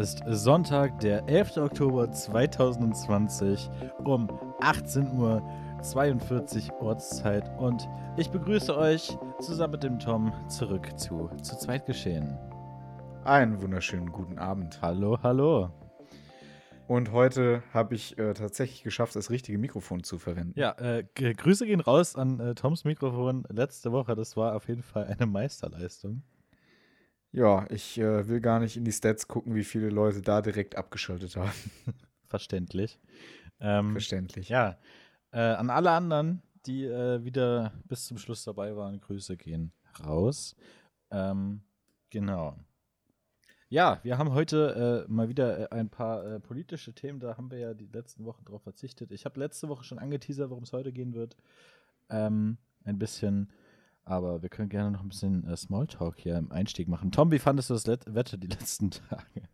ist Sonntag, der 11. Oktober 2020 um 18 Uhr 42 Ortszeit und ich begrüße euch zusammen mit dem Tom zurück zu zu zweit geschehen. Einen wunderschönen guten Abend. Hallo, hallo. Und heute habe ich äh, tatsächlich geschafft, das richtige Mikrofon zu verwenden. Ja, äh, Grüße gehen raus an äh, Toms Mikrofon letzte Woche. Das war auf jeden Fall eine Meisterleistung. Ja, ich äh, will gar nicht in die Stats gucken, wie viele Leute da direkt abgeschaltet haben. Verständlich. Ähm, Verständlich. Ja, äh, an alle anderen, die äh, wieder bis zum Schluss dabei waren, Grüße gehen raus. Ähm, genau. Ja, wir haben heute äh, mal wieder äh, ein paar äh, politische Themen. Da haben wir ja die letzten Wochen drauf verzichtet. Ich habe letzte Woche schon angeteasert, worum es heute gehen wird. Ähm, ein bisschen aber wir können gerne noch ein bisschen äh, Smalltalk hier im Einstieg machen. Tom, wie fandest du das Let Wetter die letzten Tage?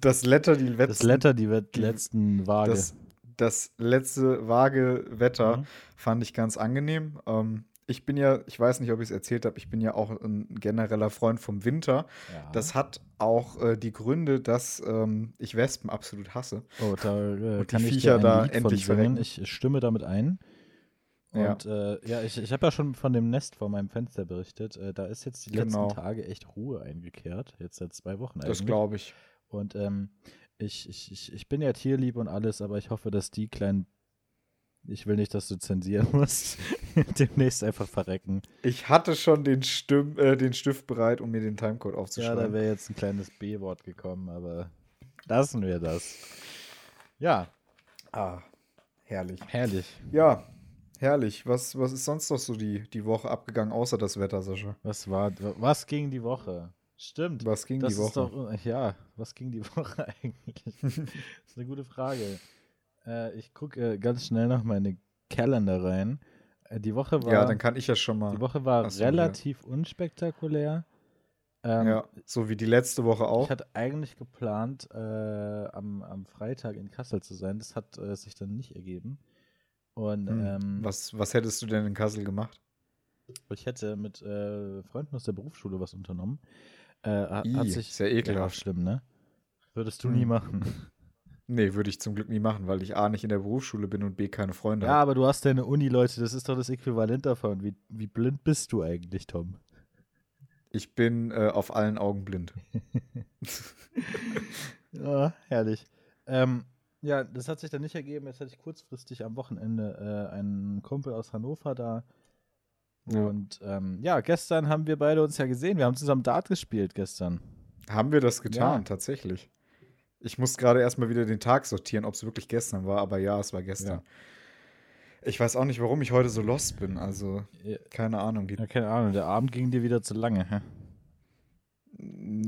Das Letter, die letzten. Das Letter, die, die letzten Waage. Das, das letzte vage Wetter mhm. fand ich ganz angenehm. Ähm, ich bin ja, ich weiß nicht, ob ich es erzählt habe, ich bin ja auch ein genereller Freund vom Winter. Ja. Das hat auch äh, die Gründe, dass ähm, ich Wespen absolut hasse. Oh, da äh, kann ich Viecher da endlich verrecken. Ich stimme damit ein. Und ja, äh, ja ich, ich habe ja schon von dem Nest vor meinem Fenster berichtet. Äh, da ist jetzt die genau. letzten Tage echt Ruhe eingekehrt. Jetzt seit zwei Wochen eigentlich. Das glaube ich. Und ähm, ich, ich, ich, ich bin ja tierlieb und alles, aber ich hoffe, dass die kleinen. Ich will nicht, dass du zensieren musst. Demnächst einfach verrecken. Ich hatte schon den, Stimm, äh, den Stift bereit, um mir den Timecode aufzuschreiben. Ja, da wäre jetzt ein kleines B-Wort gekommen, aber lassen wir das. Ja. Ah, herrlich. Herrlich. Ja, Herrlich. Was, was ist sonst noch so die, die Woche abgegangen, außer das Wetter, Sascha? Was war, was ging die Woche? Stimmt. Was ging das die Woche? Doch, ja, was ging die Woche eigentlich? das ist eine gute Frage. Äh, ich gucke äh, ganz schnell noch meine Kalender rein. Äh, die Woche war. Ja, dann kann ich ja schon mal. Die Woche war Achso, relativ ja. unspektakulär. Ähm, ja, so wie die letzte Woche auch. Ich hatte eigentlich geplant, äh, am, am Freitag in Kassel zu sein. Das hat äh, sich dann nicht ergeben. Und, hm. ähm, was, was hättest du denn in Kassel gemacht? Ich hätte mit äh, Freunden aus der Berufsschule was unternommen. Äh, I, hat sich, sehr ekelhaft. Ja, schlimm, ne? Würdest du hm. nie machen. Nee, würde ich zum Glück nie machen, weil ich A nicht in der Berufsschule bin und B keine Freunde habe. Ja, aber du hast deine Uni, Leute, das ist doch das Äquivalent davon. Wie, wie blind bist du eigentlich, Tom? Ich bin äh, auf allen Augen blind. ja, herrlich. Ähm, ja, das hat sich dann nicht ergeben. Jetzt hatte ich kurzfristig am Wochenende äh, einen Kumpel aus Hannover da. Ja. Und ähm, ja, gestern haben wir beide uns ja gesehen. Wir haben zusammen Dart gespielt gestern. Haben wir das getan, ja. tatsächlich. Ich muss gerade erstmal wieder den Tag sortieren, ob es wirklich gestern war, aber ja, es war gestern. Ja. Ich weiß auch nicht, warum ich heute so lost bin. Also, keine Ahnung. Ja, keine Ahnung. Der Abend ging dir wieder zu lange, hä?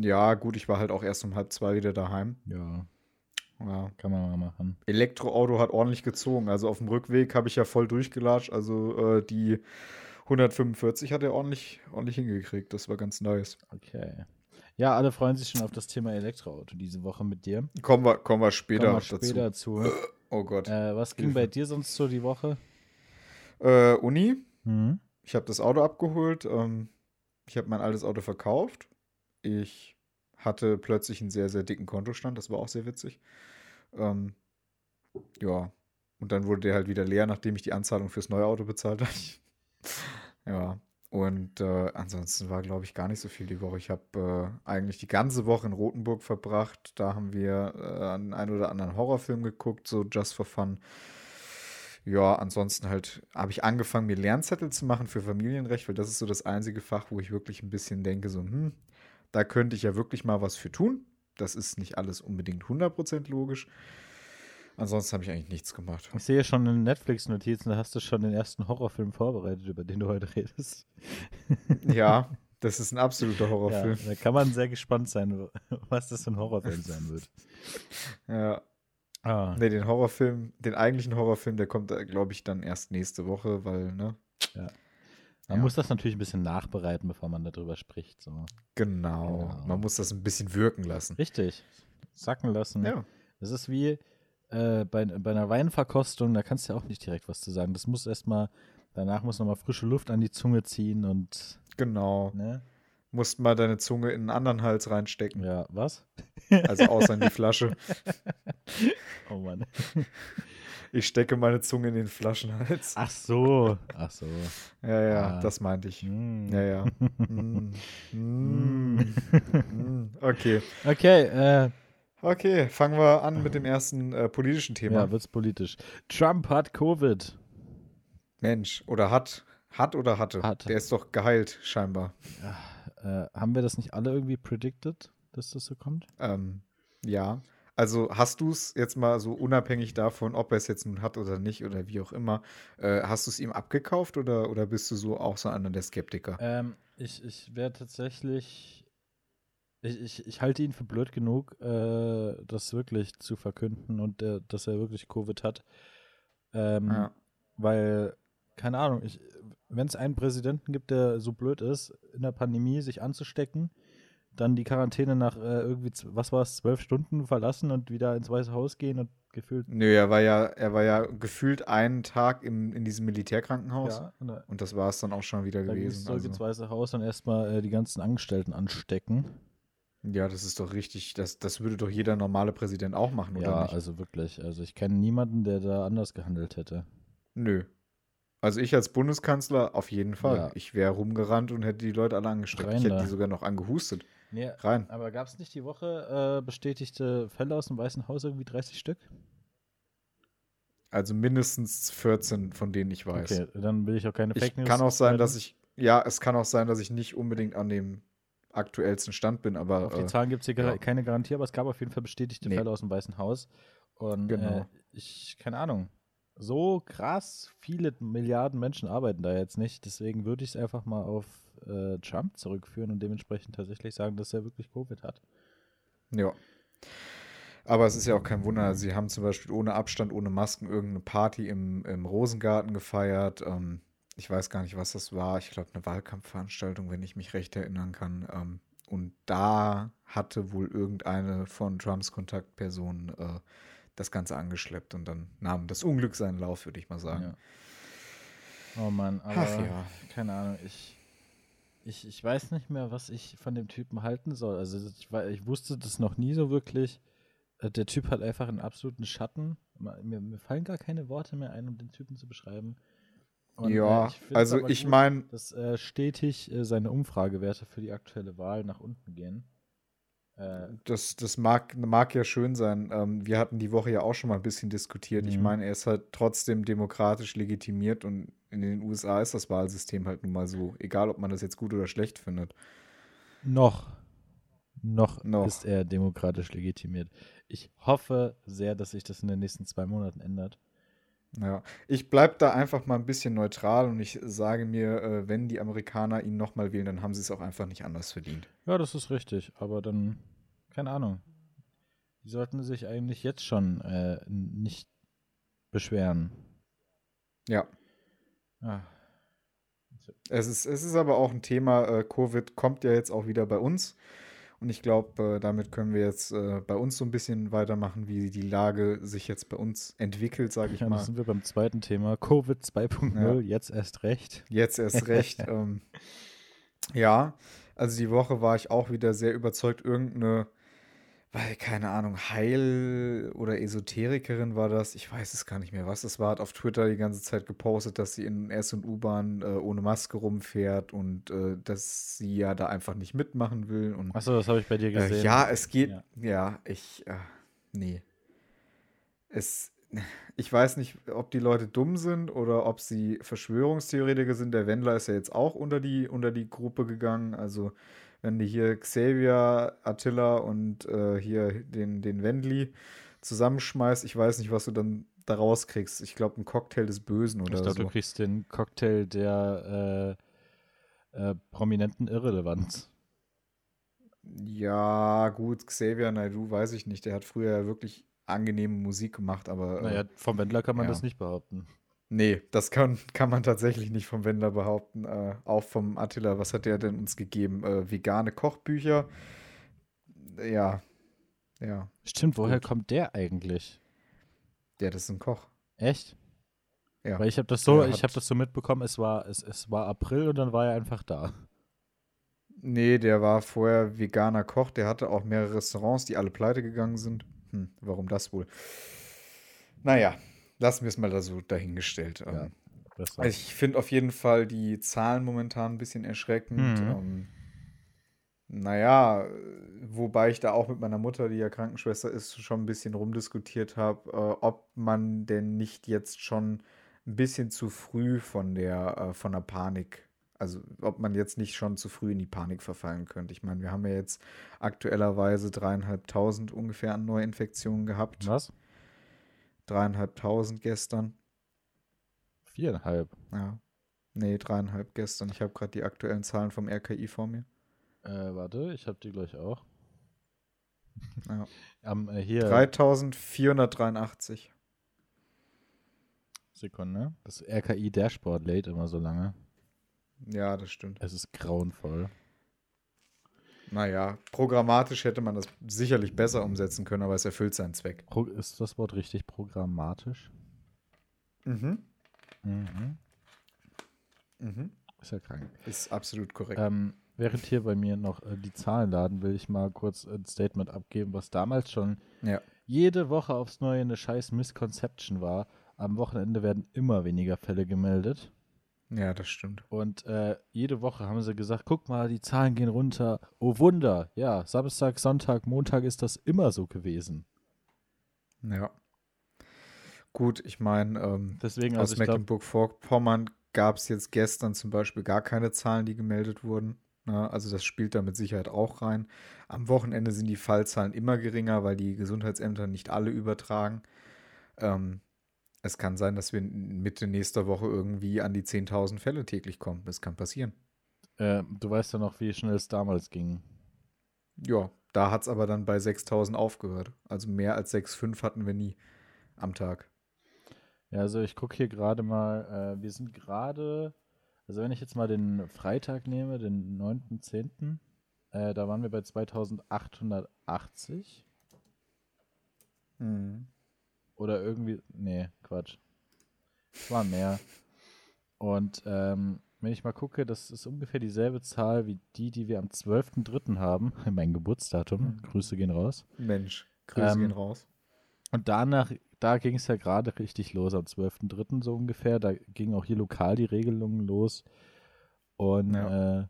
Ja, gut, ich war halt auch erst um halb zwei wieder daheim. Ja. Ja. Kann man mal machen. Elektroauto hat ordentlich gezogen. Also auf dem Rückweg habe ich ja voll durchgelatscht. Also äh, die 145 hat er ordentlich, ordentlich hingekriegt. Das war ganz nice. Okay. Ja, alle freuen sich schon auf das Thema Elektroauto diese Woche mit dir. Kommen wir, kommen wir später, kommen wir später dazu. zu. Oh Gott. Äh, was ging bei dir sonst so die Woche? Äh, Uni. Mhm. Ich habe das Auto abgeholt. Ähm, ich habe mein altes Auto verkauft. Ich hatte plötzlich einen sehr, sehr dicken Kontostand. Das war auch sehr witzig. Ähm, ja, und dann wurde der halt wieder leer, nachdem ich die Anzahlung fürs neue Auto bezahlt habe. ja, und äh, ansonsten war, glaube ich, gar nicht so viel die Woche. Ich habe äh, eigentlich die ganze Woche in Rothenburg verbracht. Da haben wir äh, einen ein oder anderen Horrorfilm geguckt, so just for fun. Ja, ansonsten halt habe ich angefangen, mir Lernzettel zu machen für Familienrecht, weil das ist so das einzige Fach, wo ich wirklich ein bisschen denke, so, hm, da könnte ich ja wirklich mal was für tun. Das ist nicht alles unbedingt 100% logisch. Ansonsten habe ich eigentlich nichts gemacht. Ich sehe schon in Netflix-Notizen, da hast du schon den ersten Horrorfilm vorbereitet, über den du heute redest. Ja, das ist ein absoluter Horrorfilm. Ja, da kann man sehr gespannt sein, was das für ein Horrorfilm sein wird. Ja. Ah. Ne, den Horrorfilm, den eigentlichen Horrorfilm, der kommt, glaube ich, dann erst nächste Woche, weil, ne? Ja. Man ja. muss das natürlich ein bisschen nachbereiten, bevor man darüber spricht. So. Genau. genau. Man muss das ein bisschen wirken lassen. Richtig. Sacken lassen. Ja. Das ist wie äh, bei, bei einer Weinverkostung, da kannst du ja auch nicht direkt was zu sagen. Das muss erstmal, danach muss nochmal frische Luft an die Zunge ziehen und. Genau. Ne? musst mal deine Zunge in einen anderen Hals reinstecken. Ja, was? Also außer in die Flasche. Oh Mann. Ich stecke meine Zunge in den Flaschenhals. Ach so. Ach so. Ja, ja, Ah. das meinte ich. Mm. Ja, ja. Mm. Mm. Okay. Okay, äh, Okay, fangen wir an mit dem ersten äh, politischen Thema. ja, wird's politisch. Trump hat Covid. Mensch, oder hat. Hat oder hatte? Hat. Der ist doch geheilt, scheinbar. Äh, haben wir das nicht alle irgendwie predicted, dass das so kommt? Ähm, ja. Also hast du es jetzt mal so unabhängig davon, ob er es jetzt nun hat oder nicht oder wie auch immer, äh, hast du es ihm abgekauft oder, oder bist du so auch so einer der Skeptiker? Ähm, ich ich wäre tatsächlich. Ich, ich, ich halte ihn für blöd genug, äh, das wirklich zu verkünden und äh, dass er wirklich Covid hat. Ähm, Ja. Weil, keine Ahnung, wenn es einen Präsidenten gibt, der so blöd ist, in der Pandemie sich anzustecken, dann die Quarantäne nach äh, irgendwie, was war es, zwölf Stunden verlassen und wieder ins Weiße Haus gehen und gefühlt. Nö, er war ja, er war ja gefühlt einen Tag im, in diesem Militärkrankenhaus Ja, und da, und das war es dann auch schon wieder da gewesen. zurück Also, ins Weiße Haus und erstmal äh, die ganzen Angestellten anstecken. ja, das ist doch richtig. Das, das würde doch jeder normale Präsident auch machen, oder Ja, nicht? also wirklich. Also ich kenne niemanden, der da anders gehandelt hätte. Nö. Also ich als Bundeskanzler auf jeden Fall. Ja. Ich wäre rumgerannt und hätte die Leute alle angesteckt. Rein ich hätte da. die sogar noch angehustet. Nee, Rein. aber gab es nicht die Woche äh, bestätigte Fälle aus dem Weißen Haus, irgendwie 30 Stück? Also mindestens 14, von denen ich weiß. Okay, dann will ich auch keine Ich Fake News. kann auch sein, dass ich, ja, es kann auch sein, dass ich nicht unbedingt an dem aktuellsten Stand bin, aber Auf die äh, Zahlen gibt es hier ja. keine Garantie, aber es gab auf jeden Fall bestätigte Nee. Fälle aus dem Weißen Haus. Und Genau. äh, ich, keine Ahnung, so krass viele Milliarden Menschen arbeiten da jetzt nicht. Deswegen würde ich es einfach mal auf äh, Trump zurückführen und dementsprechend tatsächlich sagen, dass er wirklich Covid hat. ja. Aber es ist ja auch kein Wunder. Sie haben zum Beispiel ohne Abstand, ohne Masken irgendeine Party im, im Rosengarten gefeiert. Ähm, ich weiß gar nicht, was das war. Ich glaube, eine Wahlkampfveranstaltung, wenn ich mich recht erinnern kann. Ähm, und da hatte wohl irgendeine von Trumps Kontaktpersonen äh, das Ganze angeschleppt und dann nahm das Unglück seinen Lauf, würde ich mal sagen. Ja. Oh Mann, aber Ach ja. keine Ahnung, ich, ich, ich weiß nicht mehr, was ich von dem Typen halten soll. Also ich, ich wusste das noch nie so wirklich. Äh, Der Typ hat einfach einen absoluten Schatten. Mir, mir fallen gar keine Worte mehr ein, um den Typen zu beschreiben. Und, Ja, ich find's also ich gut, mein- dass äh, stetig äh, seine Umfragewerte für die aktuelle Wahl nach unten gehen. Äh, Das, das mag, mag ja schön sein. Ähm, wir hatten die Woche ja auch schon mal ein bisschen diskutiert. Ich Mhm. meine, er ist halt trotzdem demokratisch legitimiert und in den USA ist das Wahlsystem halt nun mal so. Egal, ob man das jetzt gut oder schlecht findet. Noch. Noch, Noch. ist er demokratisch legitimiert. Ich hoffe sehr, dass sich das in den nächsten zwei Monaten ändert. Ja, ich bleibe da einfach mal ein bisschen neutral und ich sage mir, äh, wenn die Amerikaner ihn nochmal wählen, dann haben sie es auch einfach nicht anders verdient. Ja, das ist richtig, aber dann, keine Ahnung. Die sollten sich eigentlich jetzt schon äh, nicht beschweren. Ja, Ah, es ist, es ist aber auch ein Thema, äh, Covid kommt ja jetzt auch wieder bei uns. Und ich glaube, äh, damit können wir jetzt äh, bei uns so ein bisschen weitermachen, wie die Lage sich jetzt bei uns entwickelt, sage ich ja, mal. dann sind wir beim zweiten Thema. Covid 2.0, Ja. jetzt erst recht. Jetzt erst recht. ähm, ja, also die Woche war ich auch wieder sehr überzeugt, irgendeine, weil, keine Ahnung, Heil- oder Esoterikerin war das, ich weiß es gar nicht mehr, was das war, hat auf Twitter die ganze Zeit gepostet, dass sie in S- und U-Bahn äh, ohne Maske rumfährt und äh, dass sie ja da einfach nicht mitmachen will. Und Achso, das habe ich bei dir gesehen. äh, ja, es geht. Ja. Ja, ich. Äh, nee. Es. Ich weiß nicht, ob die Leute dumm sind oder ob sie Verschwörungstheoretiker sind. Der Wendler ist ja jetzt auch unter die, unter die Gruppe gegangen. Also, wenn du hier Xavier, Attila und äh, hier den, den Wendli zusammenschmeißt, ich weiß nicht, was du dann daraus kriegst. Ich glaube, ein Cocktail des Bösen oder ich glaube, so. du kriegst den Cocktail der äh, äh, prominenten Irrelevanz. Ja, gut, Xavier Naidoo weiß ich nicht. Der hat früher ja wirklich angenehme Musik gemacht, aber. äh, Naja, vom Wendler kann man ja. das nicht behaupten. Nee, das kann, kann man tatsächlich nicht vom Wendler behaupten. Äh, auch vom Attila, was hat der denn uns gegeben? Äh, vegane Kochbücher. Ja. Ja. Stimmt, woher Gut. kommt der eigentlich? Der, das ist ein Koch. Echt? Ja. Weil ich habe das so, ich habe das so mitbekommen, es war, es, es war April und dann war er einfach da. Nee, der war vorher veganer Koch. Der hatte auch mehrere Restaurants, die alle pleite gegangen sind. Hm, warum das wohl? Naja, lassen wir es mal da so dahingestellt. Ja, also ich finde auf jeden Fall die Zahlen momentan ein bisschen erschreckend. Mhm. Ähm, naja, wobei ich da auch mit meiner Mutter, die ja Krankenschwester ist, schon ein bisschen rumdiskutiert habe, äh, ob man denn nicht jetzt schon ein bisschen zu früh von der, äh, von der Panik also ob man jetzt nicht schon zu früh in die Panik verfallen könnte. Ich meine, wir haben ja jetzt aktuellerweise dreieinhalbtausend ungefähr an Neuinfektionen gehabt. Was? Dreieinhalbtausend gestern. Viereinhalb? Ja. Nee, dreieinhalb gestern. Ich habe gerade die aktuellen Zahlen vom RKI vor mir. Äh, warte, ich habe die gleich auch. Ja. um, äh, hier. 3483. Sekunde. Das RKI-Dashboard lädt immer so lange. Ja, das stimmt. Es ist grauenvoll. Naja, programmatisch hätte man das sicherlich besser umsetzen können, aber es erfüllt seinen Zweck. Ist das Wort richtig programmatisch? Mhm. Mhm. Mhm. Ist ja krank. Ist absolut korrekt. Ähm, während hier bei mir noch äh, die Zahlen laden, will ich mal kurz ein Statement abgeben, was damals schon ja. jede Woche aufs Neue eine scheiß Misconception war. Am Wochenende werden immer weniger Fälle gemeldet. Ja, das stimmt. Und äh, jede Woche haben sie gesagt, guck mal, die Zahlen gehen runter. Oh Wunder. Ja, Samstag, Sonntag, Montag ist das immer so gewesen. Ja. Gut, ich meine, ähm, Deswegen, aus also Mecklenburg-Vorpommern gab es jetzt gestern zum Beispiel gar keine Zahlen, die gemeldet wurden. Ne? also das spielt da mit Sicherheit auch rein. Am Wochenende sind die Fallzahlen immer geringer, weil die Gesundheitsämter nicht alle übertragen. Ähm, es kann sein, dass wir Mitte nächster Woche irgendwie an die 10.000 Fälle täglich kommen. Das kann passieren. Äh, du weißt ja noch, wie schnell es damals ging. Ja, da hat es aber dann bei 6.000 aufgehört. Also mehr als 6,5 hatten wir nie am Tag. Ja, also ich gucke hier gerade mal, äh, wir sind gerade, also wenn ich jetzt mal den Freitag nehme, den 9.10., äh, da waren wir bei 2880. Mhm. Oder irgendwie. Nee, Quatsch. Es waren mehr. Und ähm, wenn ich mal gucke, das ist ungefähr dieselbe Zahl wie die, die wir am 12.03. haben. Mein Geburtsdatum. Mhm. Grüße gehen raus. Mensch, Grüße ähm, gehen raus. Und danach, da ging es ja gerade richtig los, am 12.03. so ungefähr. Da ging auch hier lokal die Regelungen los. Und ja, äh,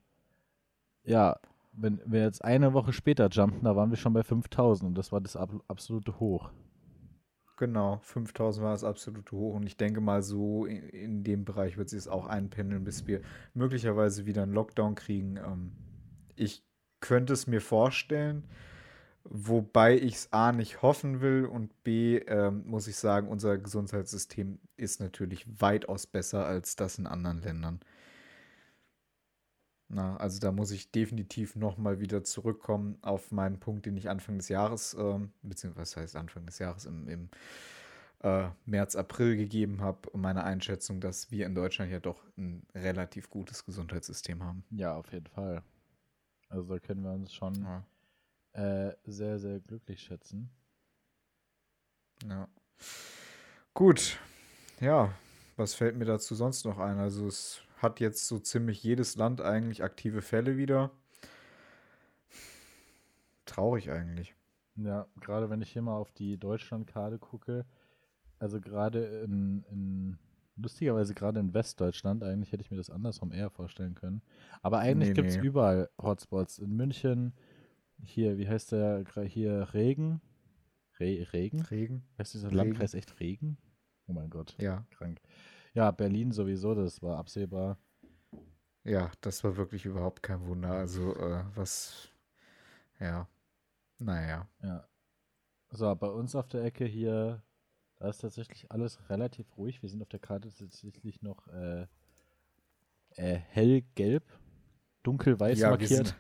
ja wenn wir jetzt eine Woche später jumpen, da waren wir schon bei 5000 und das war das ab absolute Hoch. Genau, 5000 war das absolute Hoch und ich denke mal, so in, in dem Bereich wird sich es auch einpendeln, bis wir möglicherweise wieder einen Lockdown kriegen. Ähm, ich könnte es mir vorstellen, wobei ich es A nicht hoffen will und B ähm, muss ich sagen, unser Gesundheitssystem ist natürlich weitaus besser als das in anderen Ländern. Na, also da muss ich definitiv nochmal wieder zurückkommen auf meinen Punkt, den ich Anfang des Jahres, ähm, beziehungsweise heißt Anfang des Jahres im, im äh, März, April gegeben habe, meine Einschätzung, dass wir in Deutschland ja doch ein relativ gutes Gesundheitssystem haben. Ja, auf jeden Fall. Also da können wir uns schon ja. äh, sehr, sehr glücklich schätzen. Ja. Gut. Ja, was fällt mir dazu sonst noch ein? Also es hat jetzt so ziemlich jedes Land eigentlich aktive Fälle wieder. Traurig eigentlich. Ja, gerade wenn ich hier mal auf die Deutschlandkarte gucke, also gerade in, in, lustigerweise gerade in Westdeutschland, eigentlich hätte ich mir das andersrum eher vorstellen können. Aber eigentlich nee, gibt es nee. überall Hotspots. In München, hier, wie heißt der, hier Regen? Re Regen? Regen. Heißt dieser Regen. Landkreis echt Regen? Oh mein Gott. Ja. Krank. Ja, Berlin sowieso, das war absehbar. Ja, das war wirklich überhaupt kein Wunder. Also, äh, was, ja, naja. Ja. So, bei uns auf der Ecke hier, da ist tatsächlich alles relativ ruhig. Wir sind auf der Karte tatsächlich noch äh, äh, hellgelb, dunkelweiß ja, markiert. Wir sind,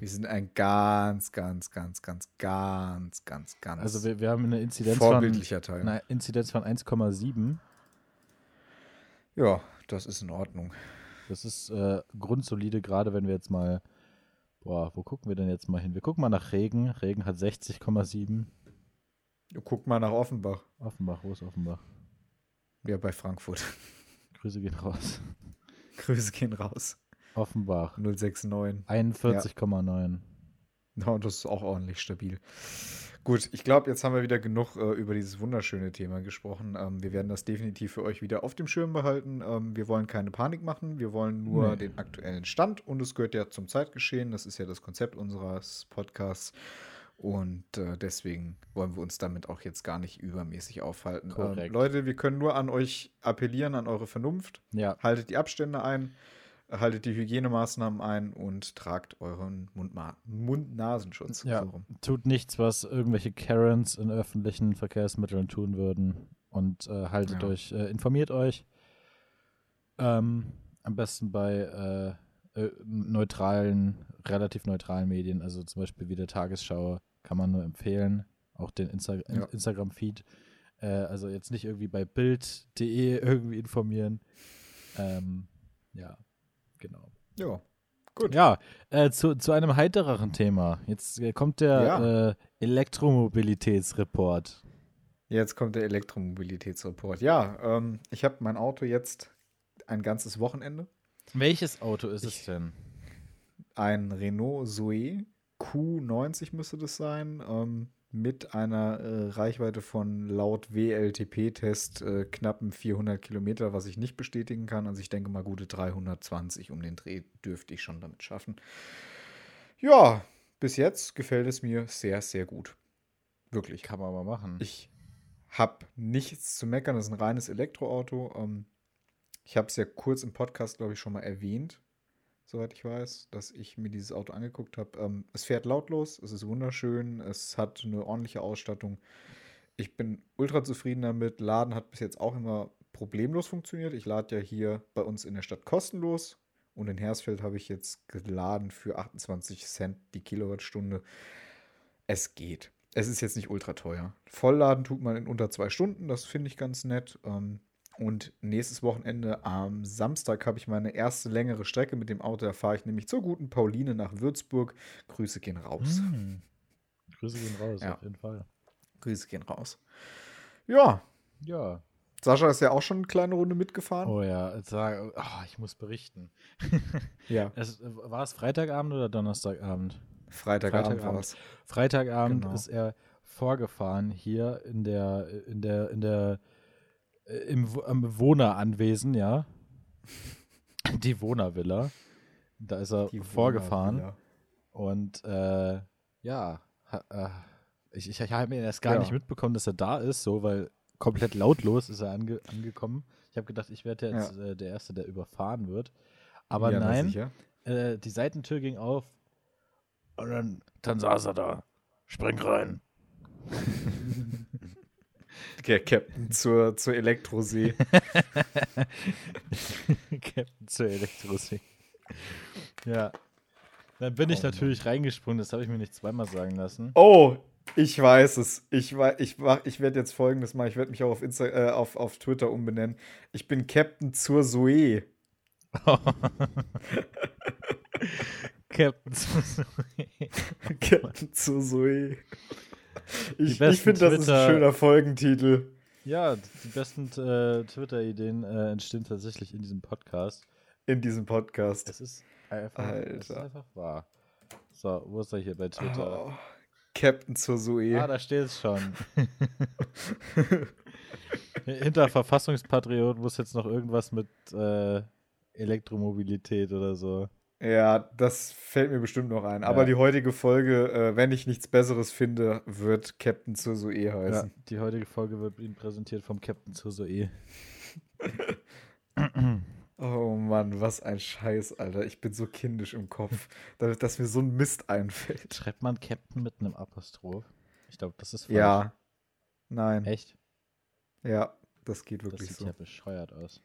wir sind, ein ganz, ganz, ganz, ganz, ganz, ganz, ganz. Also wir, wir haben eine Inzidenz von, Teil. Inzidenz von 1,7. Ja, das ist in Ordnung. Das ist äh, grundsolide, gerade wenn wir jetzt mal. Boah, wo gucken wir denn jetzt mal hin? Wir gucken mal nach Regen. Regen hat 60,7. Guck mal nach Offenbach. Offenbach, wo ist Offenbach? Ja, bei Frankfurt. Grüße gehen raus. Grüße gehen raus. Offenbach. 069. 41,9. Ja, das ist auch ordentlich stabil. Gut, ich glaube, jetzt haben wir wieder genug äh, über dieses wunderschöne Thema gesprochen. Ähm, wir werden das definitiv für euch wieder auf dem Schirm behalten. Ähm, wir wollen keine Panik machen, wir wollen nur nee. den aktuellen Stand und es gehört ja zum Zeitgeschehen. Das ist ja das Konzept unseres Podcasts. Und äh, deswegen wollen wir uns damit auch jetzt gar nicht übermäßig aufhalten. Ähm, Leute, wir können nur an euch appellieren, an eure Vernunft. Ja. Haltet die Abstände ein haltet die Hygienemaßnahmen ein und tragt euren Mund-Nasenschutz. Ja, so tut nichts, was irgendwelche Karens in öffentlichen Verkehrsmitteln tun würden. Und äh, haltet ja. euch, äh, informiert euch. Ähm, am besten bei äh, äh, neutralen, relativ neutralen Medien, also zum Beispiel wie der Tagesschau, kann man nur empfehlen. Auch den Insta ja. Instagram-Feed. Äh, also jetzt nicht irgendwie bei Bild.de irgendwie informieren. Ähm, ja, Genau. Ja. Gut. Ja, äh, zu, zu einem heitereren Thema. Jetzt äh, kommt der ja. äh, Elektromobilitätsreport. Jetzt kommt der Elektromobilitätsreport. Ja, ähm, ich habe mein Auto jetzt ein ganzes Wochenende. Welches Auto ist ich, es denn? Ein Renault Zoe Q90 müsste das sein. Ähm, mit einer äh, Reichweite von laut WLTP-Test äh, knappen 400 Kilometer, was ich nicht bestätigen kann. Also ich denke mal gute 320 um den Dreh dürfte ich schon damit schaffen. Ja, bis jetzt gefällt es mir sehr, sehr gut. Wirklich. Kann man mal machen. Ich habe nichts zu meckern. Das ist ein reines Elektroauto. Ähm, ich habe es ja kurz im Podcast, glaube ich, schon mal erwähnt soweit ich weiß, dass ich mir dieses Auto angeguckt habe. Ähm, es fährt lautlos, es ist wunderschön, es hat eine ordentliche Ausstattung. Ich bin ultra zufrieden damit. Laden hat bis jetzt auch immer problemlos funktioniert. Ich lade ja hier bei uns in der Stadt kostenlos und in Hersfeld habe ich jetzt geladen für 28 Cent die Kilowattstunde. Es geht. Es ist jetzt nicht ultra teuer. Vollladen tut man in unter zwei Stunden, das finde ich ganz nett. Ähm, und nächstes Wochenende am Samstag habe ich meine erste längere Strecke mit dem Auto. Da fahre ich nämlich zur guten Pauline nach Würzburg. Grüße gehen raus. Hm. Grüße gehen raus, ja. auf jeden Fall. Grüße gehen raus. Ja. Ja. Sascha ist ja auch schon eine kleine Runde mitgefahren. Oh ja, oh, ich muss berichten. ja. Es, war es Freitagabend oder Donnerstagabend? Freitagabend, Freitagabend war es. Freitagabend genau. ist er vorgefahren hier in der, in der, in der im, im Wohneranwesen, ja. Die Wohnervilla. Da ist er Die vorgefahren. Und äh, ja, ha, äh, ich, ich, ich habe mir erst gar ja. nicht mitbekommen, dass er da ist, so, weil komplett lautlos ist er ange, angekommen. Ich habe gedacht, ich werde jetzt ja. äh, der Erste, der überfahren wird. Aber ja, nein, äh, die Seitentür ging auf und dann, dann saß er da. Spring rein. Der Captain zur, zur Elektrosee. Captain zur Elektrosee. Ja. Dann bin oh, ich natürlich Mann. reingesprungen, das habe ich mir nicht zweimal sagen lassen. Oh, ich weiß es. Ich, ich, ich werde jetzt folgendes machen. Ich werde mich auch auf, Insta, äh, auf, auf Twitter umbenennen. Ich bin Captain zur Zoe. Captain zur Zoe. Captain zur Zoe. Ich, ich finde, das ist ein schöner Folgentitel. Ja, die besten äh, Twitter-Ideen äh, entstehen tatsächlich in diesem Podcast. In diesem Podcast. Es ist einfach, Es ist einfach wahr. So, wo ist er hier bei Twitter? Oh, Captain zur Zoe. Ah, da steht es schon. Hinter Verfassungspatriot muss jetzt noch irgendwas mit äh, Elektromobilität oder so. Ja, das fällt mir bestimmt noch ein. Aber ja. die heutige Folge, äh, wenn ich nichts Besseres finde, wird Captain Zozoe heißen. Ja, die heutige Folge wird Ihnen präsentiert vom Captain Zozoe. oh Mann, was ein Scheiß, Alter. Ich bin so kindisch im Kopf, dass mir so ein Mist einfällt. Schreibt man Captain mit einem Apostroph? Ich glaube, das ist falsch. Ja. Nein. Echt? Ja, das geht wirklich so. Das sieht so. ja bescheuert aus.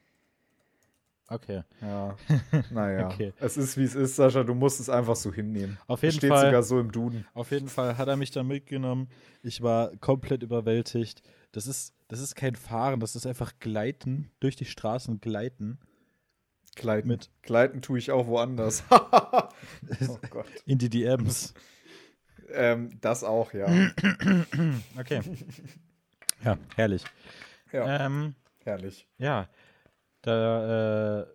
Okay. Ja. Naja. okay. Es ist wie es ist, Sascha. Du musst es einfach so hinnehmen. Auf jeden es steht Fall. sogar so im Duden. Auf jeden Fall hat er mich da mitgenommen. Ich war komplett überwältigt. Das ist, das ist kein Fahren, das ist einfach Gleiten. Durch die Straßen gleiten. Gleiten. Mit Gleiten tue ich auch woanders. oh Gott. In die DMs. Ähm, das auch, ja. okay. Ja, herrlich. Ja. Ähm, herrlich. Ja. Da äh,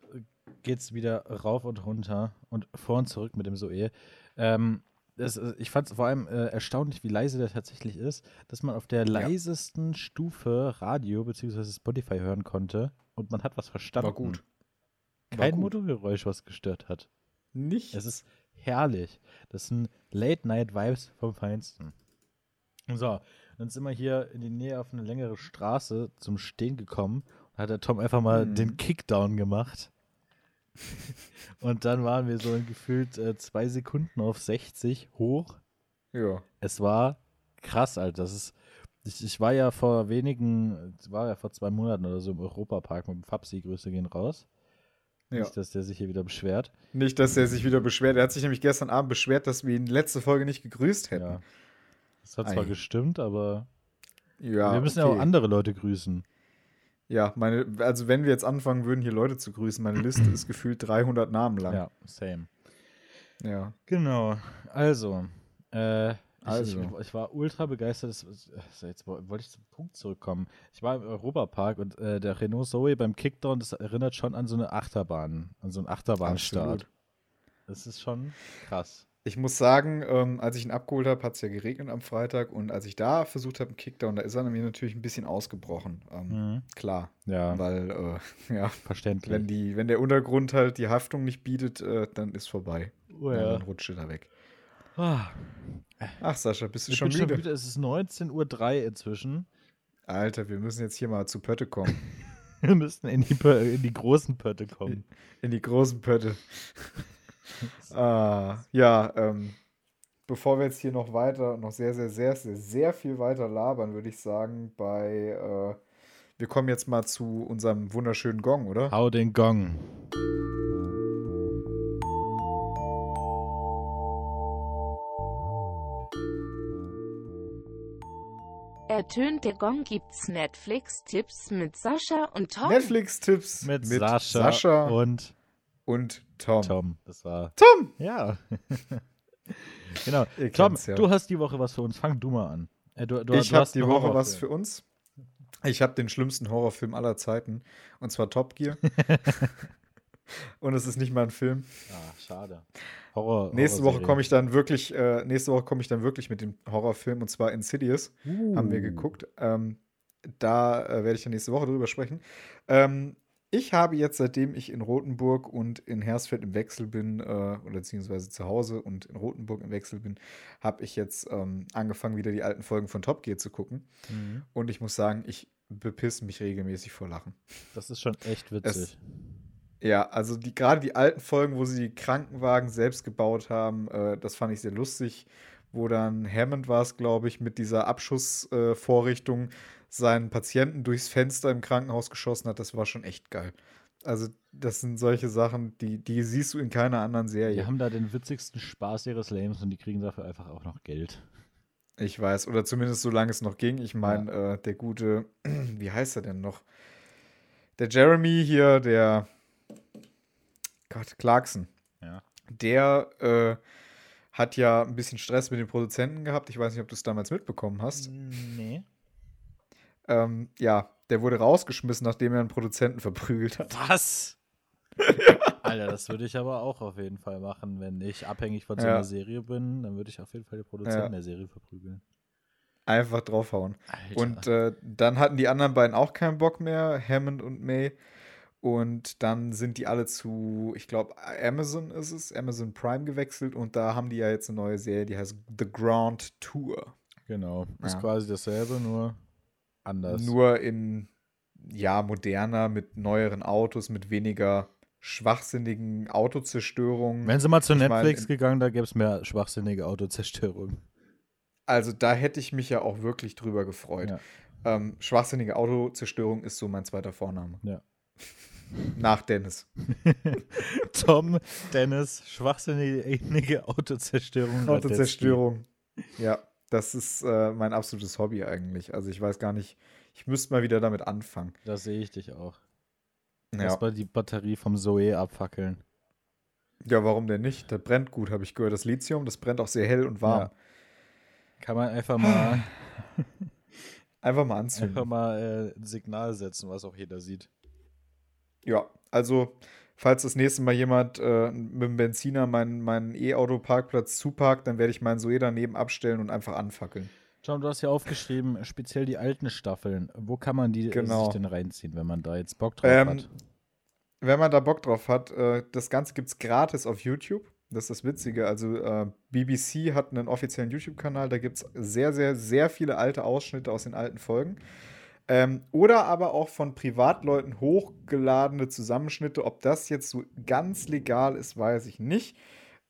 geht es wieder rauf und runter und vor und zurück mit dem Zoe. Ähm, das, äh, ich fand es vor allem äh, erstaunlich, wie leise der tatsächlich ist, dass man auf der ja. leisesten Stufe Radio bzw. Spotify hören konnte und man hat was verstanden. War gut. Kein War Motorgeräusch, was gestört hat. Nicht? Es ist herrlich. Das sind Late-Night-Vibes vom Feinsten. So, dann sind wir hier in die Nähe auf eine längere Straße zum Stehen gekommen. Hat der Tom einfach mal mhm. den Kickdown gemacht. Und dann waren wir so in gefühlt äh, zwei Sekunden auf 60 hoch. Ja. Es war krass, Alter. Das ist, ich, ich war ja vor wenigen, war ja vor zwei Monaten oder so im Europapark mit dem Fabsi, Grüße gehen raus. Ja. Nicht, dass der sich hier wieder beschwert. Nicht, dass er sich wieder beschwert. Er hat sich nämlich gestern Abend beschwert, dass wir ihn letzte Folge nicht gegrüßt hätten. Ja. Das hat zwar Ei. gestimmt, aber ja, wir müssen okay. ja auch andere Leute grüßen. Ja, meine, also wenn wir jetzt anfangen würden, hier Leute zu grüßen, meine Liste ist gefühlt 300 Namen lang. Ja, same. Ja. Genau. Also, äh, also. Ich, ich, war ultra begeistert. Jetzt wollte ich zum Punkt zurückkommen. Ich war im Europapark und äh, der Renault Zoe beim Kickdown, das erinnert schon an so eine Achterbahn, an so einen Achterbahnstart. Absolut. Das ist schon krass. Ich muss sagen, ähm, als ich ihn abgeholt habe, hat es ja geregnet am Freitag und als ich da versucht habe, einen Kickdown, da ist er mir natürlich ein bisschen ausgebrochen. Ähm, mhm. Klar. Ja. Weil, äh, ja. Verständlich. Wenn, die, wenn der Untergrund halt die Haftung nicht bietet, äh, dann ist vorbei. Oh, ja. Dann rutscht er da weg. Oh. Ach, Sascha, bist du ich schon, bin müde? schon müde? Es ist 19.03 Uhr inzwischen. Alter, wir müssen jetzt hier mal zu Pötte kommen. wir müssen in die, in die großen Pötte kommen. In, in die großen Pötte. ah, ja, ähm, bevor wir jetzt hier noch weiter, noch sehr, sehr, sehr, sehr, sehr viel weiter labern, würde ich sagen, bei, äh, wir kommen jetzt mal zu unserem wunderschönen Gong, oder? Hau den Gong. Ertönt der Gong gibt's Netflix-Tipps mit Sascha und Tom. Netflix-Tipps mit, mit Sascha, Sascha, und und Tom. Tom, das war. Tom! Ja. genau. Tom, ja. du hast die Woche was für uns. Fang du mal an. Äh, du, du, ich habe die Woche was für uns. Ich habe den schlimmsten Horrorfilm aller Zeiten. Und zwar Top Gear. und es ist nicht mal ein Film. Ah, schade. Horror. Nächste Woche komme ich dann wirklich, äh, nächste Woche komme ich dann wirklich mit dem Horrorfilm und zwar Insidious. Uh. Haben wir geguckt. Ähm, da äh, werde ich dann nächste Woche drüber sprechen. Ähm, ich habe jetzt, seitdem ich in Rothenburg und in Hersfeld im Wechsel bin, äh, oder beziehungsweise zu Hause und in Rothenburg im Wechsel bin, habe ich jetzt ähm, angefangen, wieder die alten Folgen von Top Gear zu gucken. Mhm. Und ich muss sagen, ich bepisse mich regelmäßig vor Lachen. Das ist schon echt witzig. Es, ja, also die, gerade die alten Folgen, wo sie die Krankenwagen selbst gebaut haben, äh, das fand ich sehr lustig. Wo dann Hammond war es, glaube ich, mit dieser Abschussvorrichtung äh, seinen Patienten durchs Fenster im Krankenhaus geschossen hat, das war schon echt geil. Also, das sind solche Sachen, die, die siehst du in keiner anderen Serie. Die haben da den witzigsten Spaß ihres Lebens und die kriegen dafür einfach auch noch Geld. Ich weiß, oder zumindest solange es noch ging. Ich meine, ja. äh, der gute, wie heißt er denn noch? Der Jeremy hier, der Gott, Clarkson. Ja. Der äh, hat ja ein bisschen Stress mit den Produzenten gehabt. Ich weiß nicht, ob du es damals mitbekommen hast. Nee. Ähm, ja, der wurde rausgeschmissen, nachdem er einen Produzenten verprügelt hat. Was? Alter, das würde ich aber auch auf jeden Fall machen. Wenn ich abhängig von so einer ja. Serie bin, dann würde ich auf jeden Fall die Produzenten ja. der Serie verprügeln. Einfach draufhauen. Alter. Und äh, dann hatten die anderen beiden auch keinen Bock mehr, Hammond und May. Und dann sind die alle zu, ich glaube, Amazon ist es, Amazon Prime gewechselt. Und da haben die ja jetzt eine neue Serie, die heißt The Grand Tour. Genau. Ist ja. quasi dasselbe, nur anders. Nur in, ja, moderner, mit neueren Autos, mit weniger schwachsinnigen Autozerstörungen. Wenn sie mal zu ich Netflix mein, gegangen, da gäbe es mehr schwachsinnige Autozerstörungen. Also da hätte ich mich ja auch wirklich drüber gefreut. Ja. Ähm, schwachsinnige Autozerstörung ist so mein zweiter Vorname. Ja. Nach Dennis. Tom, Dennis, schwachsinnige Autozerstörung. Autozerstörung. Ja. Das ist äh, mein absolutes Hobby eigentlich. Also ich weiß gar nicht, ich müsste mal wieder damit anfangen. Da sehe ich dich auch. Ja. Erstmal die Batterie vom Zoe abfackeln. Ja, warum denn nicht? Das brennt gut, habe ich gehört. Das Lithium, das brennt auch sehr hell und warm. Ja. Kann man einfach mal. einfach mal anzünden. Einfach mal äh, ein Signal setzen, was auch jeder sieht. Ja, also falls das nächste Mal jemand äh, mit dem Benziner meinen mein E-Auto-Parkplatz zuparkt, dann werde ich meinen Zoe daneben abstellen und einfach anfackeln. John, du hast ja aufgeschrieben, speziell die alten Staffeln. Wo kann man die genau. sich denn reinziehen, wenn man da jetzt Bock drauf ähm, hat? Wenn man da Bock drauf hat, äh, das Ganze gibt es gratis auf YouTube. Das ist das Witzige. Also äh, BBC hat einen offiziellen YouTube-Kanal, da gibt es sehr, sehr, sehr viele alte Ausschnitte aus den alten Folgen. Ähm, oder aber auch von Privatleuten hochgeladene Zusammenschnitte. Ob das jetzt so ganz legal ist, weiß ich nicht.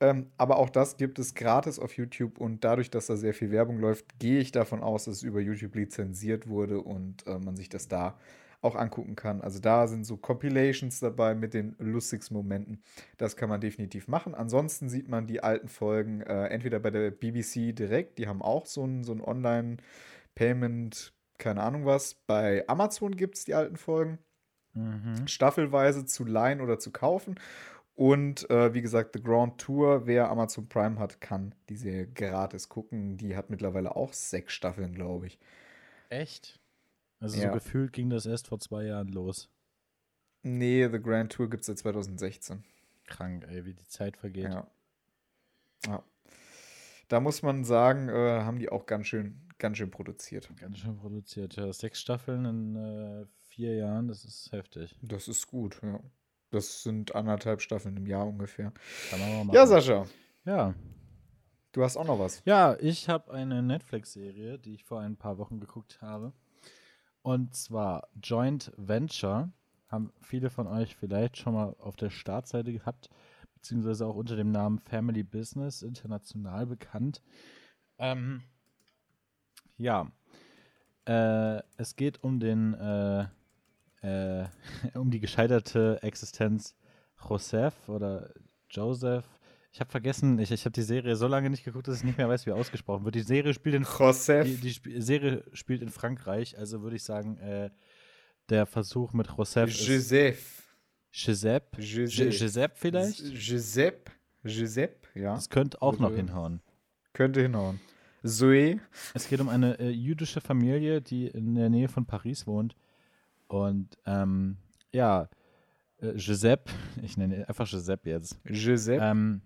Ähm, aber auch das gibt es gratis auf YouTube und dadurch, dass da sehr viel Werbung läuft, gehe ich davon aus, dass es über YouTube lizenziert wurde und äh, man sich das da auch angucken kann. Also da sind so Compilations dabei mit den lustigsten Momenten. Das kann man definitiv machen. Ansonsten sieht man die alten Folgen äh, entweder bei der BBC direkt, die haben auch so ein, so Online-Payment, keine Ahnung was. Bei Amazon gibt es die alten Folgen. Mhm. Staffelweise zu leihen oder zu kaufen. Und äh, wie gesagt, The Grand Tour, wer Amazon Prime hat, kann die Serie gratis gucken. Die hat mittlerweile auch sechs Staffeln, glaube ich. Echt? Also ja. so gefühlt ging das erst vor zwei Jahren los. Nee, The Grand Tour gibt es seit 2016. Krank, ey, wie die Zeit vergeht. Ja. ja. Da muss man sagen, äh, haben die auch ganz schön, ganz schön produziert. Ganz schön produziert, ja. Sechs Staffeln in äh, vier Jahren, das ist heftig. Das ist gut, ja. Das sind anderthalb Staffeln im Jahr ungefähr. Kann man mal machen. Ja, Sascha. Ja. Du hast auch noch was. Ja, ich habe eine Netflix-Serie, die ich vor ein paar Wochen geguckt habe. Und zwar Joint Venture. Haben viele von euch vielleicht schon mal auf der Startseite gehabt, beziehungsweise auch unter dem Namen Family Business international bekannt. Ähm, ja, äh, es geht um den, äh, äh, um die gescheiterte Existenz Joseph oder Joseph ich habe vergessen, ich, ich habe die Serie so lange nicht geguckt, dass ich nicht mehr weiß, wie ausgesprochen wird. Die Serie spielt in, Joseph. Die, die Serie spielt in Frankreich, also würde ich sagen, äh, der Versuch mit Joseph Joseph. Giuseppe. Giuseppe vielleicht? Giuseppe. Giuseppe, ja. Das könnte auch noch hinhauen. Könnte hinhauen. Zoe. Es geht um eine äh, jüdische Familie, die in der Nähe von Paris wohnt. Und ähm, ja, äh, Giuseppe, ich nenne einfach Giuseppe jetzt. Giuseppe. Ähm,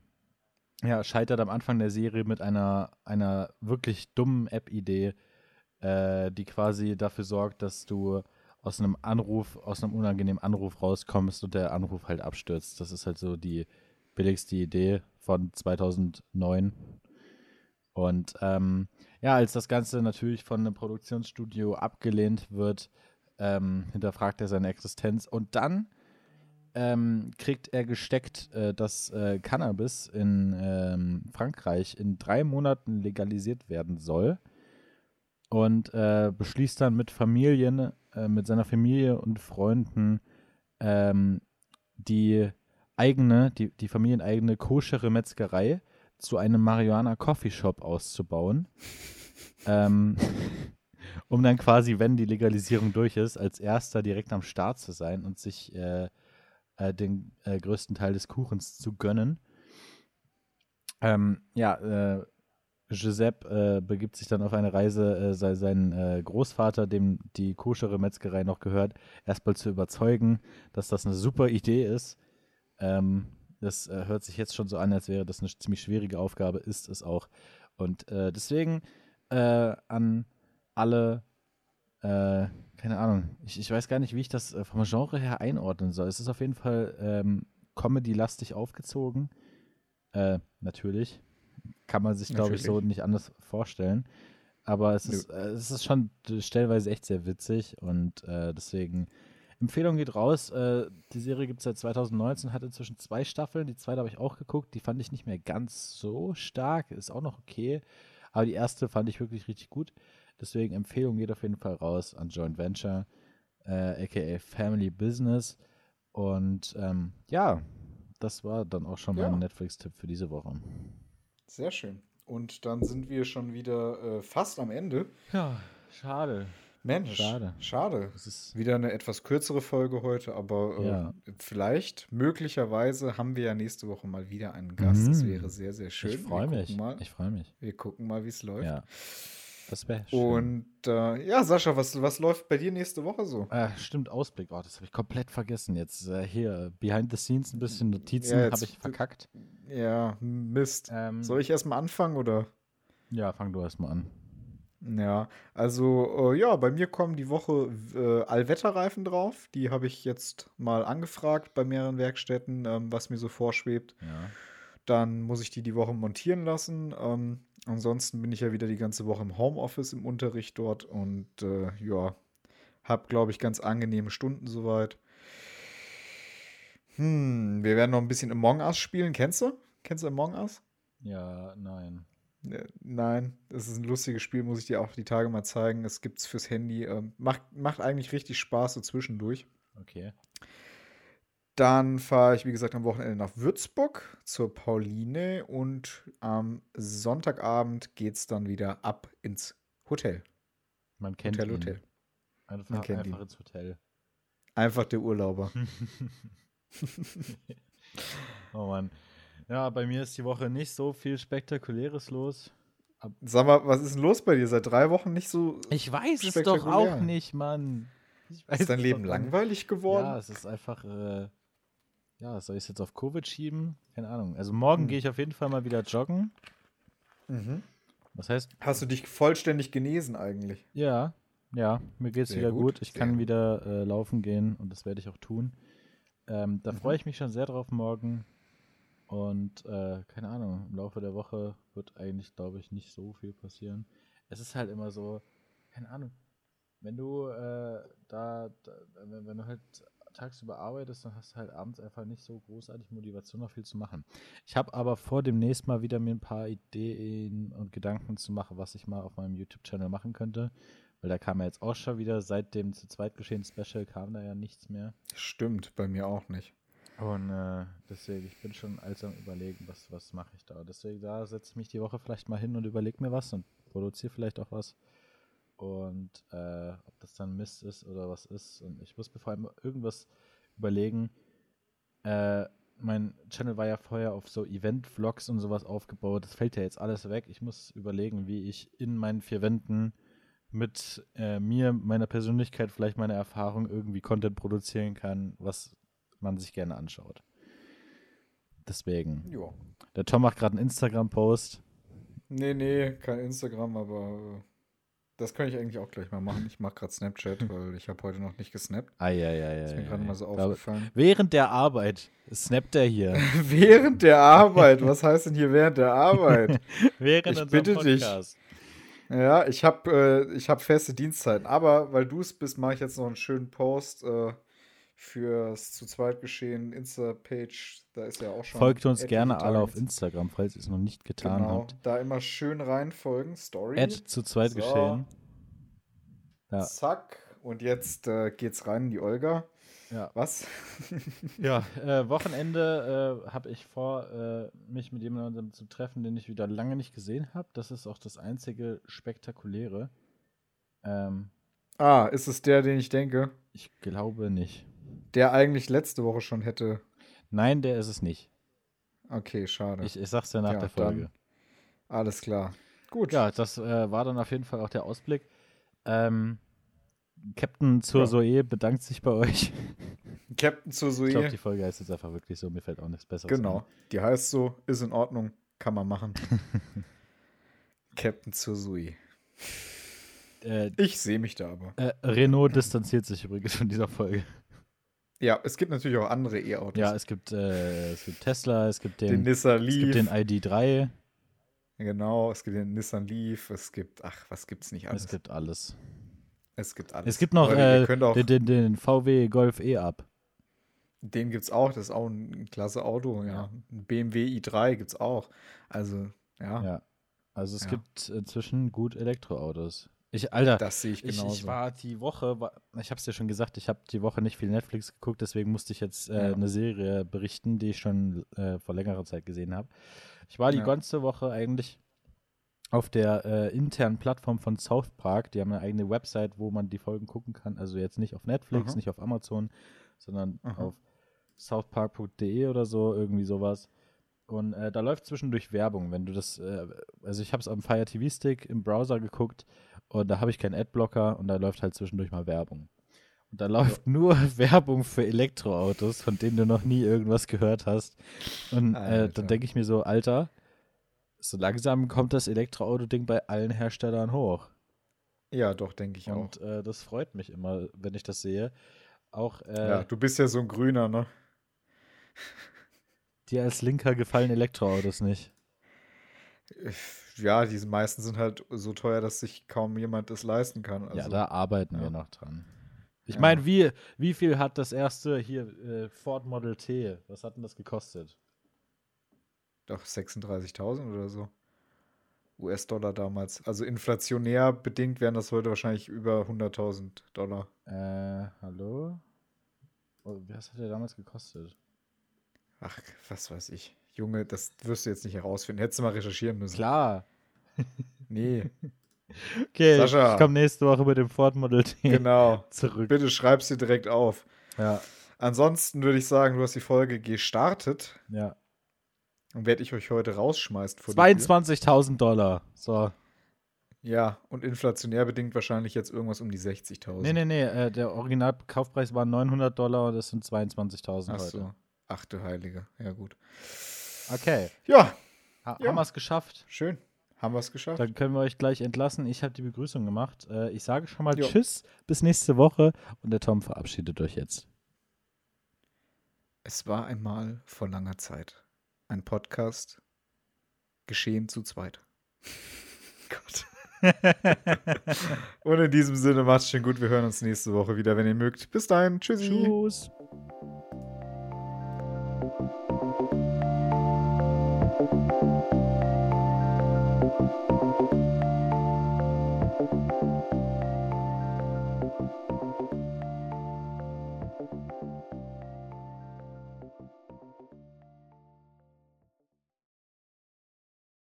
ja, scheitert am Anfang der Serie mit einer, einer wirklich dummen App-Idee, äh, die quasi dafür sorgt, dass du aus einem Anruf, aus einem unangenehmen Anruf rauskommst und der Anruf halt abstürzt. Das ist halt so die billigste Idee von 2009. Und ähm, ja, als das Ganze natürlich von einem Produktionsstudio abgelehnt wird, ähm, hinterfragt er seine Existenz. Und dann ähm, kriegt er gesteckt, äh, dass äh, Cannabis in ähm, Frankreich in drei Monaten legalisiert werden soll. Und äh, beschließt dann mit Familien, äh, mit seiner Familie und Freunden ähm, die eigene, die, die familieneigene koschere Metzgerei zu einem Marihuana Coffee Shop auszubauen. ähm, um dann quasi, wenn die Legalisierung durch ist, als erster direkt am Start zu sein und sich äh, äh, den äh, größten Teil des Kuchens zu gönnen. Ähm, ja, äh, Giuseppe äh, begibt sich dann auf eine Reise, äh, sei, seinen äh, Großvater, dem die koschere Metzgerei noch gehört, erstmal zu überzeugen, dass das eine super Idee ist. Ähm, das äh, hört sich jetzt schon so an, als wäre das eine ziemlich schwierige Aufgabe, ist es auch. Und äh, deswegen äh, an alle keine Ahnung, ich, ich weiß gar nicht, wie ich das äh, vom Genre her einordnen soll. Es ist auf jeden Fall ähm, Comedy-lastig aufgezogen. Äh, natürlich. Kann man sich, glaube ich, so nicht anders vorstellen. Aber es ist, äh, es ist schon stellenweise echt sehr witzig und äh, deswegen Empfehlung geht raus. Äh, die Serie gibt es seit 2019, hat inzwischen zwei Staffeln. Die zweite habe ich auch geguckt. Die fand ich nicht mehr ganz so stark. Ist auch noch okay. Aber die erste fand ich wirklich richtig gut. Deswegen Empfehlung geht auf jeden Fall raus an Joint Venture, äh, aka Family Business. Und ähm, ja, das war dann auch schon ja. mein Netflix-Tipp für diese Woche. Sehr schön. Und dann sind wir schon wieder äh, fast am Ende. Ja, schade. Mensch, schade. Schade. Es ist wieder eine etwas kürzere Folge heute, aber äh, ja. vielleicht, möglicherweise haben wir ja nächste Woche mal wieder einen Gast. Mhm. Das wäre sehr, sehr schön. Ich freue mich. Mal. Ich freue mich. Wir gucken mal, wie es läuft. Ja. Das wäre schön. Und äh, ja, Sascha, was, was läuft bei dir nächste Woche so? Äh, stimmt, Ausblick. Oh, das habe ich komplett vergessen jetzt. Äh, hier, behind the scenes ein bisschen Notizen Ja, habe ich verkackt. Ja, Mist. Ähm, Soll ich erstmal anfangen oder? Ja, fang du erstmal an. Ja, also äh, ja, bei mir kommen die Woche äh, Allwetterreifen drauf. Die habe ich jetzt mal angefragt bei mehreren Werkstätten, ähm, was mir so vorschwebt. Ja. Dann muss ich die die Woche montieren lassen. Ähm, ansonsten bin ich ja wieder die ganze Woche im Homeoffice im Unterricht dort und äh, ja, habe, glaube ich, ganz angenehme Stunden soweit. Hm, wir werden noch ein bisschen Among Us spielen. Kennst du? Kennst du Among Us? Ja, nein. Ne, Nein, es ist ein lustiges Spiel, muss ich dir auch die Tage mal zeigen. Es gibt es fürs Handy. Ähm, macht, macht eigentlich richtig Spaß so zwischendurch. Okay. Dann fahre ich, wie gesagt, am Wochenende nach Würzburg zur Pauline und am Sonntagabend geht es dann wieder ab ins Hotel. Man kennt Hotel, ihn. Hotel. Einfach, kennt einfach ihn. ins Hotel. Einfach der Urlauber. oh Mann. Ja, bei mir ist die Woche nicht so viel Spektakuläres los. Sag mal, was ist denn los bei dir? Seit drei Wochen nicht so. Ich weiß es doch auch nicht, Mann. Ist dein es Leben langweilig Ja, geworden? es ist einfach, äh, ja, soll ich es jetzt auf Covid schieben? Keine Ahnung. Also morgen Hm. gehe ich auf jeden Fall mal wieder joggen. Mhm. Das heißt, Hast du dich vollständig genesen eigentlich? ja, ja, mir geht's Sehr wieder gut, gut. Ich sehr kann wieder äh, laufen gehen und das werde ich auch tun. Ähm, da Mhm. freue ich mich schon sehr drauf morgen. Und äh, keine Ahnung, im Laufe der Woche wird eigentlich, glaube ich, nicht so viel passieren. Es ist halt immer so, keine Ahnung, wenn du äh, da, da wenn, wenn du halt tagsüber arbeitest, dann hast du halt abends einfach nicht so großartig Motivation, noch viel zu machen. Ich habe aber vor, demnächst mal wieder mir ein paar Ideen und Gedanken zu machen, was ich mal auf meinem YouTube-Channel machen könnte. Weil da kam ja jetzt auch schon wieder, seit dem zu zweit geschehen Special kam da ja nichts mehr. Stimmt, bei mir auch nicht. Und äh, deswegen, ich bin schon alles am überlegen, was, was mache ich da. Deswegen, da setze ich mich die Woche vielleicht mal hin und überlege mir was und produziere vielleicht auch was. Und äh, ob das dann Mist ist oder was ist. Und ich muss mir vor allem irgendwas überlegen. Äh, mein Channel war ja vorher auf so Event-Vlogs und sowas aufgebaut. Das fällt ja jetzt alles weg. Ich muss überlegen, wie ich in meinen vier Wänden mit äh, mir, meiner Persönlichkeit, vielleicht meine Erfahrung irgendwie Content produzieren kann, was man sich gerne anschaut. Deswegen. Ja. Der Tom macht gerade einen Instagram-Post. Nee, nee, kein Instagram, aber äh, das kann ich eigentlich auch gleich mal machen. Ich mache gerade Snapchat, weil ich habe heute noch nicht gesnappt. Eieiei. Ist mir gerade mal so aufgefallen. Während der Arbeit snappt er hier. während der Arbeit. Was heißt denn hier während der Arbeit? Während Ich bitte dich. Podcast. Ja, ich habe äh, ich hab feste Dienstzeiten. Aber weil du es bist, mache ich jetzt noch einen schönen Post äh, fürs zu zweit geschehen Insta-Page. Da ist ja auch schon. Folgt uns gerne alle auf. Instagram, falls ihr es noch nicht getan Genau, habt. da immer schön reinfolgen. Story. Add zu zweit So. geschehen. Ja. Zack. Und jetzt äh, geht's rein in die Olga. Ja, Was? ja äh, Wochenende äh, habe ich vor, äh, mich mit jemandem zu treffen, den ich wieder lange nicht gesehen habe. Das ist auch das einzige Spektakuläre. Ähm, ah, ist es der, den ich denke? ich glaube nicht. Der eigentlich letzte Woche schon hätte. Nein, der ist es nicht. Okay, schade. Ich, ich sag's dir nach Ja, der Folge. Alles klar. Gut. Ja, das äh, war dann auf jeden Fall auch der Ausblick. Ähm, Captain zur Ja. Zoe bedankt sich bei euch. Captain zur Ich glaube, die Folge heißt jetzt einfach wirklich so. Mir fällt auch nichts Besseres Genau. Die heißt so, ist in Ordnung, kann man machen. Captain zur Zoe. ein. Äh, Ich sehe mich da aber. äh, Renault distanziert sich übrigens von dieser Folge. Ja, es gibt natürlich auch andere E-Autos. Ja, es gibt, äh, es gibt Tesla, es gibt den den, Nissan es Leaf. gibt den ID3, genau, es gibt den Nissan Leaf. Es gibt, ach, was gibt's nicht alles? es gibt alles. es gibt alles. Es gibt noch äh, den, den, den VW Golf E ab. den gibt's auch. Das ist auch ein klasse Auto. Ja, ein BMW i3 gibt's auch. Also ja, Ja. Also es Ja. gibt inzwischen gut Elektroautos. Ich, Alter, das sehe ich Ich, genauso. ich war die Woche, war, ich habe es dir schon gesagt, ich habe die Woche nicht viel Netflix geguckt, deswegen musste ich jetzt äh, Ja. eine Serie berichten, die ich schon äh, vor längerer Zeit gesehen habe. Ich war die Ja. ganze Woche eigentlich auf der äh, internen Plattform von South Park. Die haben eine eigene Website, wo man die Folgen gucken kann. Also jetzt nicht auf Netflix, Aha. nicht auf Amazon, sondern Aha. auf southpark.de oder so, irgendwie sowas. Und äh, da läuft zwischendurch Werbung, wenn du das, äh, also ich habe es am Fire TV Stick im Browser geguckt und da habe ich keinen Adblocker und da läuft halt zwischendurch mal Werbung. Und da läuft ja. nur Werbung für Elektroautos, von denen du noch nie irgendwas gehört hast. Und äh, dann denke ich mir so, Alter, so langsam kommt das Elektroauto-Ding bei allen Herstellern hoch. Ja, doch, denke ich und, auch. Und äh, das freut mich immer, wenn ich das sehe. Auch, äh, ja, du bist ja so ein Grüner, ne? Dir als Linker gefallen Elektroautos nicht. Ja, diese meisten sind halt so teuer, dass sich kaum jemand das leisten kann. Also, ja, da arbeiten ja. wir noch dran. Ich meine, wie, wie viel hat das erste hier äh, Ford Model T? Was hat denn das gekostet? Doch 36.000 oder so. US-Dollar damals. Also inflationär bedingt wären das heute wahrscheinlich über 100.000 Dollar. Äh, hallo? Oh, was hat der damals gekostet? Ach, was weiß ich. Junge, das wirst du jetzt nicht herausfinden. Hättest du mal recherchieren müssen. Klar. Nee. Okay, Sascha. ich komme nächste Woche mit dem Ford Model T genau. zurück. Bitte schreib's dir direkt auf. Ja. Ansonsten würde ich sagen, du hast die Folge gestartet. Ja. Und werde ich euch heute rausschmeißen. 22.000 Dollar. So. Ja, und inflationär bedingt wahrscheinlich jetzt irgendwas um die 60.000. Nee, nee, nee. Äh, der Originalkaufpreis war 900 Dollar und das sind 22.000 heute. So. Ach du Heilige. Ja, gut. Okay. Ja. Ha ja. Haben wir es geschafft? Schön. Haben wir es geschafft? Dann können wir euch gleich entlassen. Ich habe die Begrüßung gemacht. Äh, ich sage schon mal jo. Tschüss, bis nächste Woche und der Tom verabschiedet euch jetzt. Es war einmal vor langer Zeit ein Podcast geschehen zu zweit. Gott. und in diesem Sinne macht's schön gut. Wir hören uns nächste Woche wieder, wenn ihr mögt. Bis dahin. Tschüssi. Tschüss.